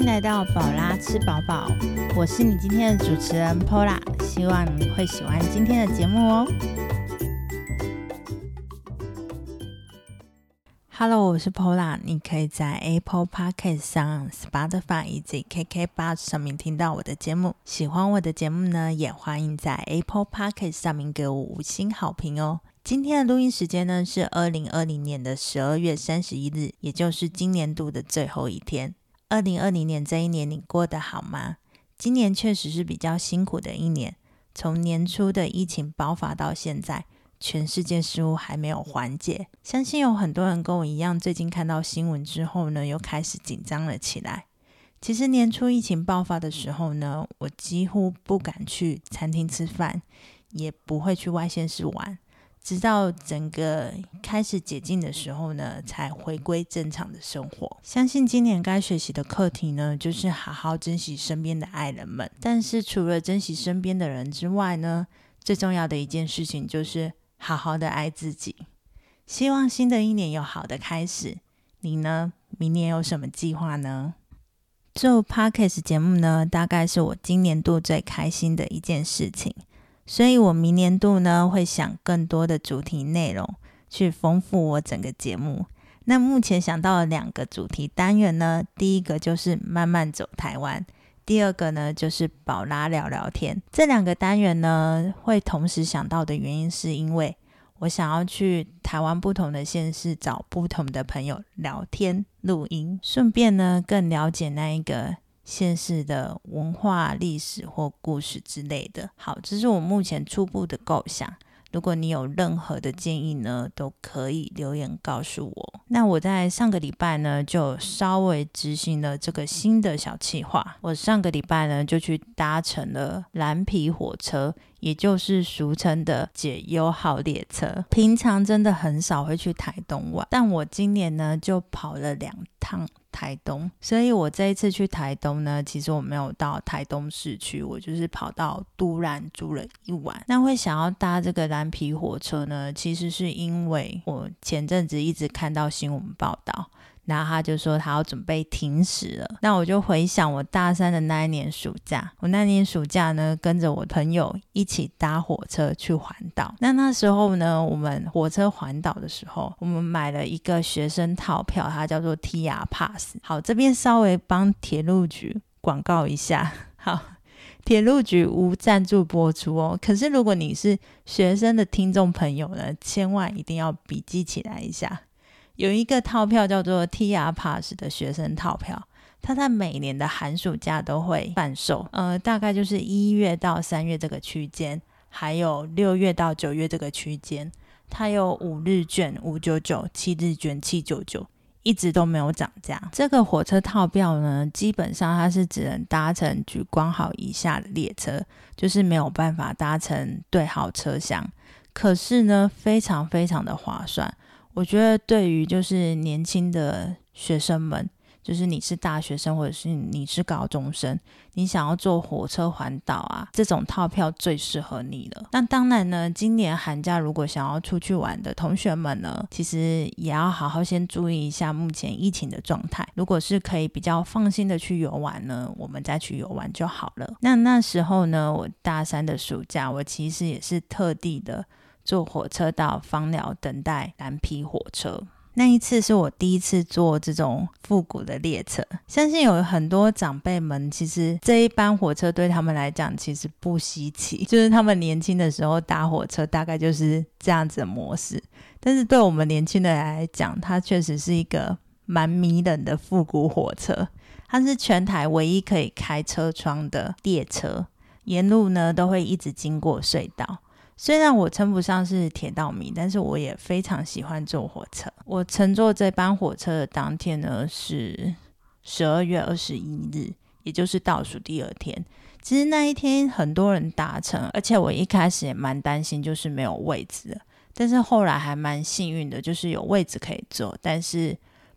迎来到宝拉吃饱饱，我是你今天的主持人 Pola，希望你会喜欢今天的节目哦。Hello，我是 Pola，你可以在 Apple Podcast 上、Spotify 以及 KK Bus 上面听到我的节目。喜欢我的节目呢，也欢迎在 Apple Podcast 上面给我五星好评哦。今天的录音时间呢是二零二零年的十二月三十一日，也就是今年度的最后一天。二零二零年这一年你过得好吗？今年确实是比较辛苦的一年，从年初的疫情爆发到现在。全世界似乎还没有缓解，相信有很多人跟我一样，最近看到新闻之后呢，又开始紧张了起来。其实年初疫情爆发的时候呢，我几乎不敢去餐厅吃饭，也不会去外县市玩，直到整个开始解禁的时候呢，才回归正常的生活。相信今年该学习的课题呢，就是好好珍惜身边的爱人们。但是除了珍惜身边的人之外呢，最重要的一件事情就是。好好的爱自己，希望新的一年有好的开始。你呢？明年有什么计划呢？做 podcast 节目呢，大概是我今年度最开心的一件事情。所以我明年度呢，会想更多的主题内容，去丰富我整个节目。那目前想到了两个主题单元呢，第一个就是慢慢走台湾。第二个呢，就是宝拉聊聊天。这两个单元呢，会同时想到的原因，是因为我想要去台湾不同的县市找不同的朋友聊天、录音，顺便呢更了解那一个现世的文化、历史或故事之类的。好，这是我目前初步的构想。如果你有任何的建议呢，都可以留言告诉我。那我在上个礼拜呢，就稍微执行了这个新的小计划。我上个礼拜呢，就去搭乘了蓝皮火车，也就是俗称的解忧号列车。平常真的很少会去台东玩，但我今年呢，就跑了两趟。台东，所以我这一次去台东呢，其实我没有到台东市区，我就是跑到都兰住了一晚。那会想要搭这个蓝皮火车呢，其实是因为我前阵子一直看到新闻报道。然后他就说他要准备停驶了，那我就回想我大三的那一年暑假，我那年暑假呢跟着我朋友一起搭火车去环岛。那那时候呢，我们火车环岛的时候，我们买了一个学生套票，它叫做 T R Pass。好，这边稍微帮铁路局广告一下。好，铁路局无赞助播出哦。可是如果你是学生的听众朋友呢，千万一定要笔记起来一下。有一个套票叫做 T R Pass 的学生套票，它在每年的寒暑假都会贩售，呃，大概就是一月到三月这个区间，还有六月到九月这个区间，它有五日券五九九，七日券七九九，一直都没有涨价。这个火车套票呢，基本上它是只能搭乘莒光号以下的列车，就是没有办法搭乘对号车厢，可是呢，非常非常的划算。我觉得对于就是年轻的学生们，就是你是大学生或者是你是高中生，你想要坐火车环岛啊，这种套票最适合你了。那当然呢，今年寒假如果想要出去玩的同学们呢，其实也要好好先注意一下目前疫情的状态。如果是可以比较放心的去游玩呢，我们再去游玩就好了。那那时候呢，我大三的暑假，我其实也是特地的。坐火车到芳寮等待蓝皮火车，那一次是我第一次坐这种复古的列车。相信有很多长辈们，其实这一班火车对他们来讲其实不稀奇，就是他们年轻的时候搭火车大概就是这样子的模式。但是对我们年轻的人来讲，它确实是一个蛮迷人的复古火车。它是全台唯一可以开车窗的列车，沿路呢都会一直经过隧道。虽然我称不上是铁道迷，但是我也非常喜欢坐火车。我乘坐这班火车的当天呢是十二月二十一日，也就是倒数第二天。其实那一天很多人搭乘，而且我一开始也蛮担心，就是没有位置。但是后来还蛮幸运的，就是有位置可以坐，但是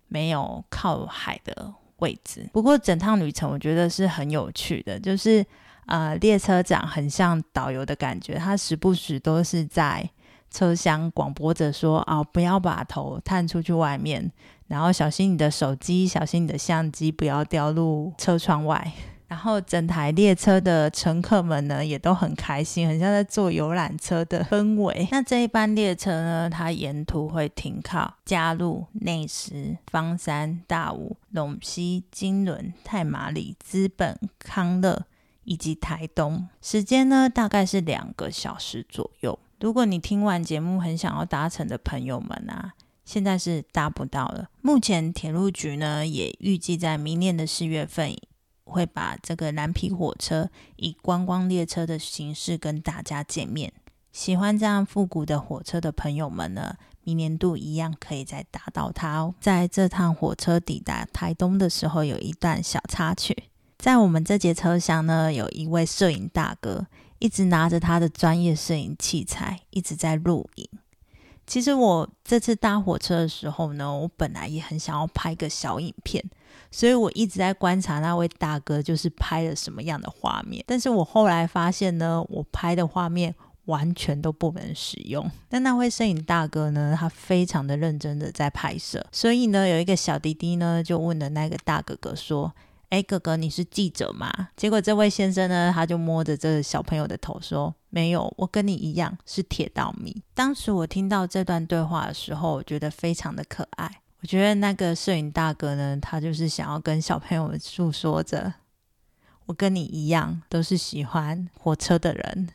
没有靠海的位置。不过整趟旅程我觉得是很有趣的，就是。呃，列车长很像导游的感觉，他时不时都是在车厢广播着说：“啊，不要把头探出去外面，然后小心你的手机，小心你的相机不要掉入车窗外。然后整台列车的乘客们呢，也都很开心，很像在坐游览车的氛围。那这一班列车呢，它沿途会停靠嘉路、内石、方山、大武、陇西、金轮、太马里、资本、康乐以及台东。时间呢，大概是两个小时左右。如果你听完节目很想要搭乘的朋友们啊，现在是搭不到了。目前铁路局呢，也预计在明年的四月份。会把这个蓝皮火车以观光列车的形式跟大家见面。喜欢这样复古的火车的朋友们呢，明年度一样可以再搭到它哦。在这趟火车抵达台东的时候，有一段小插曲。在我们这节车厢呢，有一位摄影大哥，一直拿着他的专业摄影器材，一直在录影。其实我这次搭火车的时候呢，我本来也很想要拍个小影片。所以我一直在观察那位大哥，就是拍了什么样的画面。但是我后来发现呢，我拍的画面完全都不能使用。但那位摄影大哥呢，他非常的认真的在拍摄。所以呢，有一个小弟弟呢，就问了那个大哥哥说：“哎，哥哥，你是记者吗？”结果这位先生呢，他就摸着这个小朋友的头说：“没有，我跟你一样是铁道迷。”当时我听到这段对话的时候，我觉得非常的可爱。我觉得那个摄影大哥呢，他就是想要跟小朋友们诉说着，我跟你一样都是喜欢火车的人，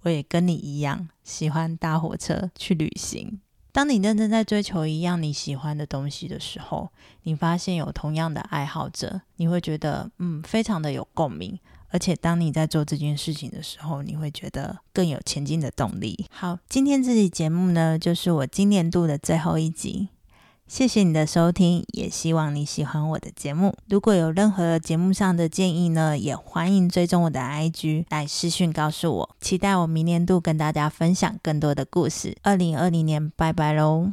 我也跟你一样喜欢搭火车去旅行。当你认真在追求一样你喜欢的东西的时候，你发现有同样的爱好者，你会觉得嗯，非常的有共鸣。而且当你在做这件事情的时候，你会觉得更有前进的动力。好，今天这期节目呢，就是我今年度的最后一集。谢谢你的收听，也希望你喜欢我的节目。如果有任何节目上的建议呢，也欢迎追踪我的 IG 来私讯告诉我。期待我明年度跟大家分享更多的故事。二零二零年，拜拜喽！